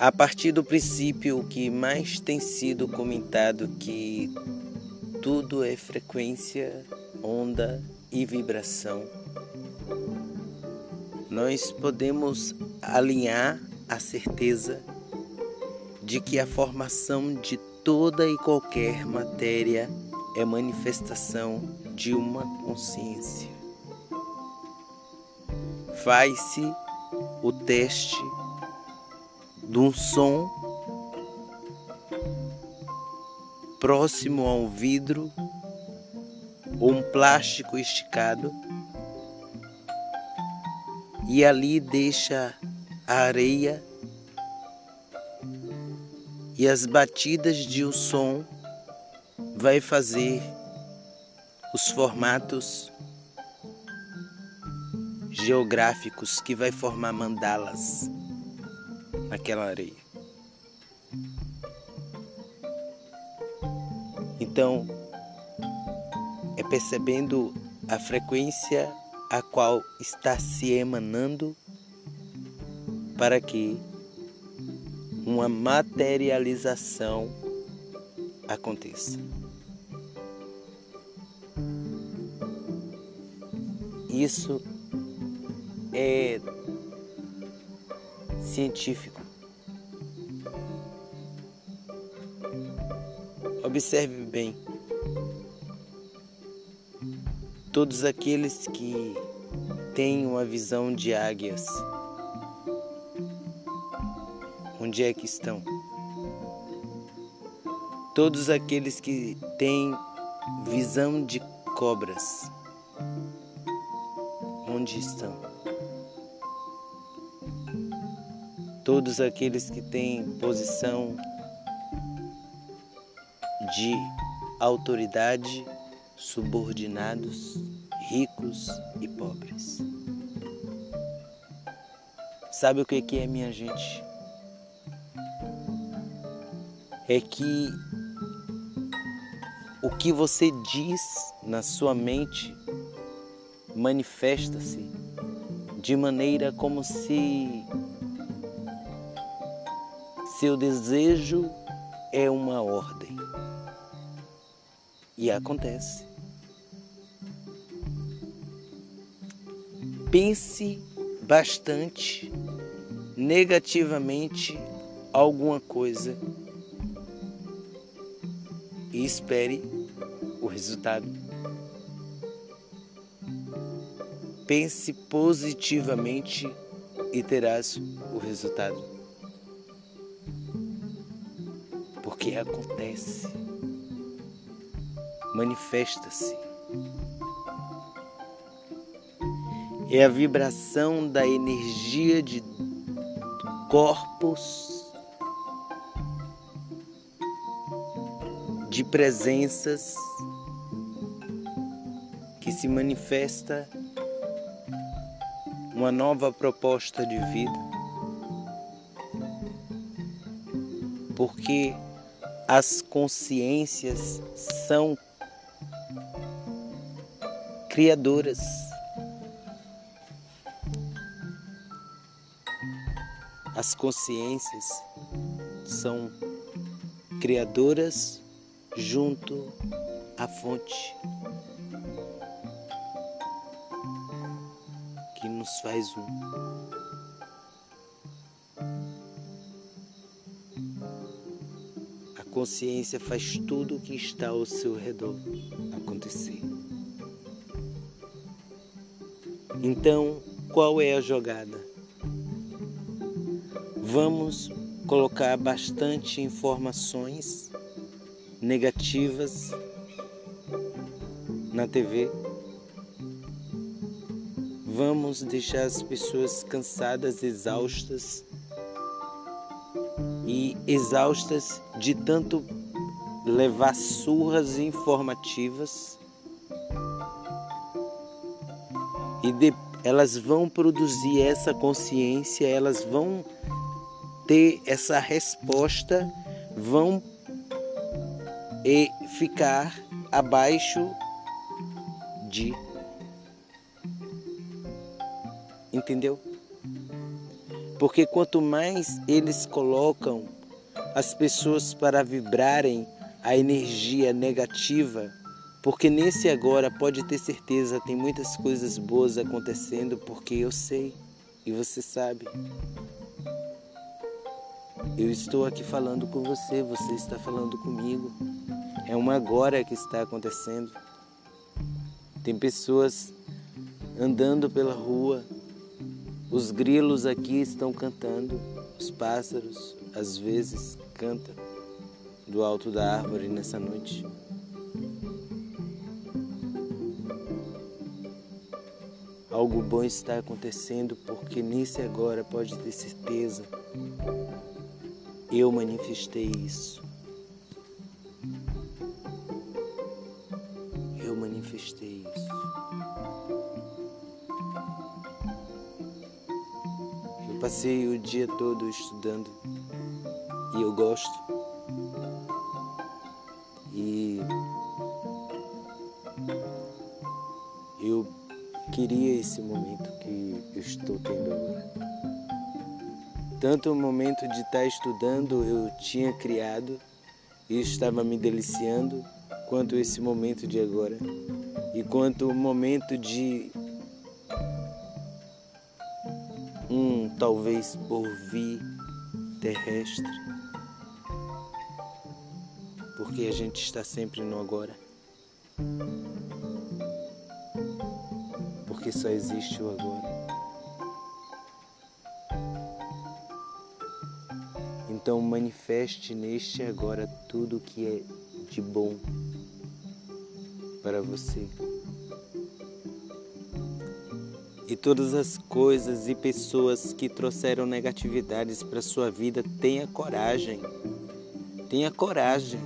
a partir do princípio que mais tem sido comentado que tudo é frequência, onda e vibração, nós podemos alinhar a certeza de que a formação de toda e qualquer matéria é manifestação de uma consciência. Faz-se o teste de um som próximo a um vidro ou um plástico esticado e ali deixa a areia e as batidas de um som vai fazer os formatos geográficos que vai formar mandalas naquela areia. Então, é percebendo a frequência a qual está se emanando para que uma materialização aconteça. Isso é científico. Observe bem. Todos aqueles que têm uma visão de águias, onde é que estão? Todos aqueles que têm visão de cobras, onde estão? Todos aqueles que têm posição de autoridade, subordinados, ricos e pobres. Sabe o que é, minha gente? É que o que você diz na sua mente manifesta-se de maneira como se seu desejo é uma ordem. E acontece. Pense bastante negativamente alguma coisa e espere o resultado. Pense positivamente e terás o resultado. Porque acontece, manifesta-se. É a vibração da energia de corpos, de presenças que se manifesta uma nova proposta de vida. Porque as consciências são criadoras. As consciências são criadoras junto à fonte. que nos faz um. A consciência faz tudo o que está ao seu redor acontecer. Então, qual é a jogada? Vamos colocar bastante informações negativas na TV vamos deixar as pessoas cansadas, exaustas e exaustas de tanto levar surras informativas e de, elas vão produzir essa consciência, elas vão ter essa resposta, vão e ficar abaixo de Entendeu? Porque quanto mais eles colocam as pessoas para vibrarem a energia negativa, porque nesse agora pode ter certeza tem muitas coisas boas acontecendo, porque eu sei e você sabe. Eu estou aqui falando com você, você está falando comigo. É um agora que está acontecendo. Tem pessoas andando pela rua, os grilos aqui estão cantando, os pássaros às vezes cantam do alto da árvore nessa noite. Algo bom está acontecendo porque nisso agora pode ter certeza. Eu manifestei isso. Eu manifestei isso. Eu passei o dia todo estudando e eu gosto. Queria esse momento que eu estou tendo agora. Tanto o momento de estar estudando eu tinha criado e estava me deliciando, quanto esse momento de agora. E quanto o momento de um talvez porvir terrestre. Porque a gente está sempre no agora. Porque só existe o agora. Então manifeste neste agora tudo o que é de bom para você. E todas as coisas e pessoas que trouxeram negatividades para sua vida, tenha coragem. Tenha coragem.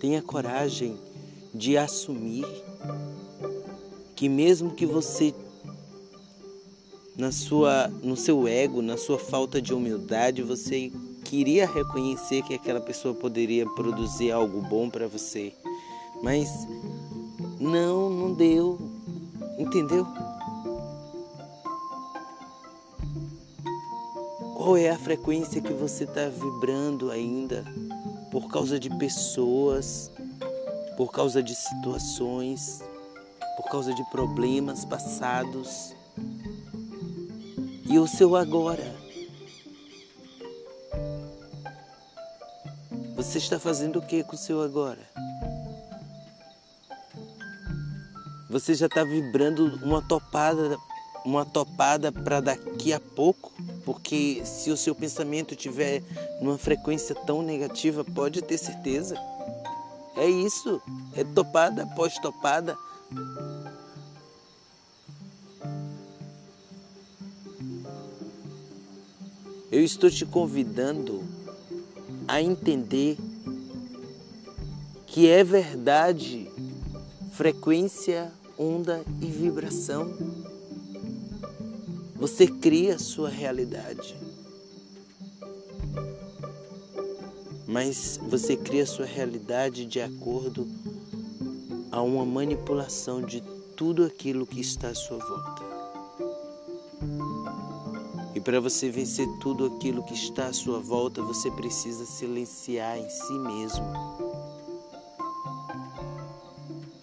Tenha coragem de assumir que mesmo que você na sua, no seu ego, na sua falta de humildade, você queria reconhecer que aquela pessoa poderia produzir algo bom para você, mas não, não deu, entendeu? Qual é a frequência que você está vibrando ainda por causa de pessoas, por causa de situações, por causa de problemas passados? e o seu agora. Você está fazendo o que com o seu agora? Você já está vibrando uma topada, uma topada para daqui a pouco, porque se o seu pensamento tiver numa frequência tão negativa, pode ter certeza. É isso, é topada após topada. Eu estou te convidando a entender que é verdade frequência, onda e vibração. Você cria a sua realidade. Mas você cria a sua realidade de acordo a uma manipulação de tudo aquilo que está à sua volta para você vencer tudo aquilo que está à sua volta, você precisa silenciar em si mesmo.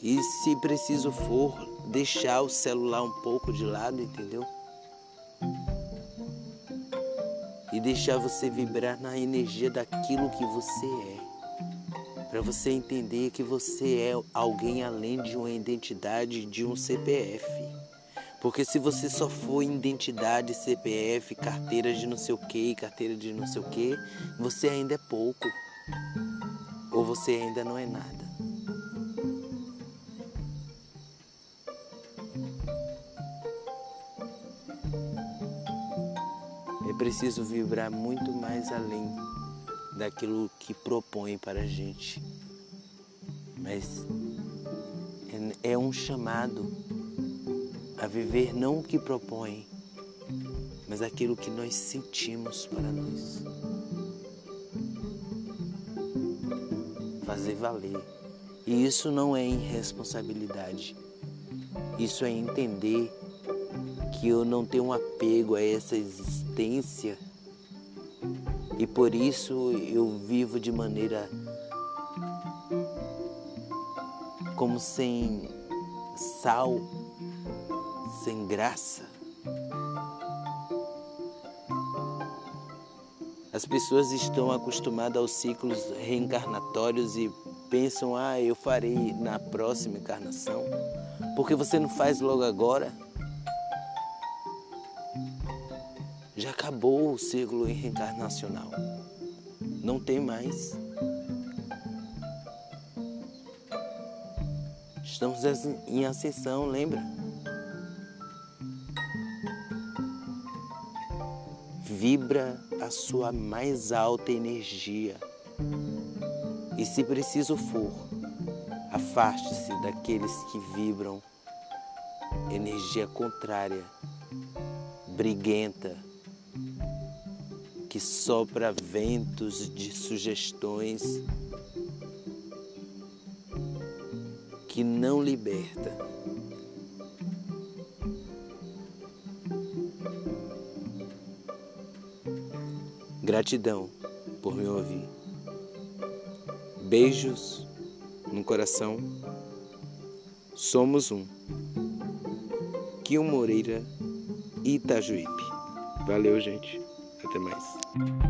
E se preciso for, deixar o celular um pouco de lado, entendeu? E deixar você vibrar na energia daquilo que você é. Para você entender que você é alguém além de uma identidade, de um CPF. Porque se você só for identidade, CPF, carteira de não sei o que, carteira de não sei o que, você ainda é pouco. Ou você ainda não é nada. É preciso vibrar muito mais além daquilo que propõe para a gente. Mas é, é um chamado a viver não o que propõe, mas aquilo que nós sentimos para nós. Fazer valer. E isso não é irresponsabilidade. Isso é entender que eu não tenho um apego a essa existência e por isso eu vivo de maneira como sem sal, sem graça. As pessoas estão acostumadas aos ciclos reencarnatórios e pensam, ah, eu farei na próxima encarnação. Porque você não faz logo agora? Já acabou o ciclo reencarnacional. Não tem mais. Estamos em ascensão, lembra? Vibra a sua mais alta energia. E se preciso for, afaste-se daqueles que vibram energia contrária, briguenta, que sopra ventos de sugestões que não liberta. Gratidão por me ouvir. Beijos no coração. Somos um. Kio Moreira, Itajuípe. Valeu, gente. Até mais.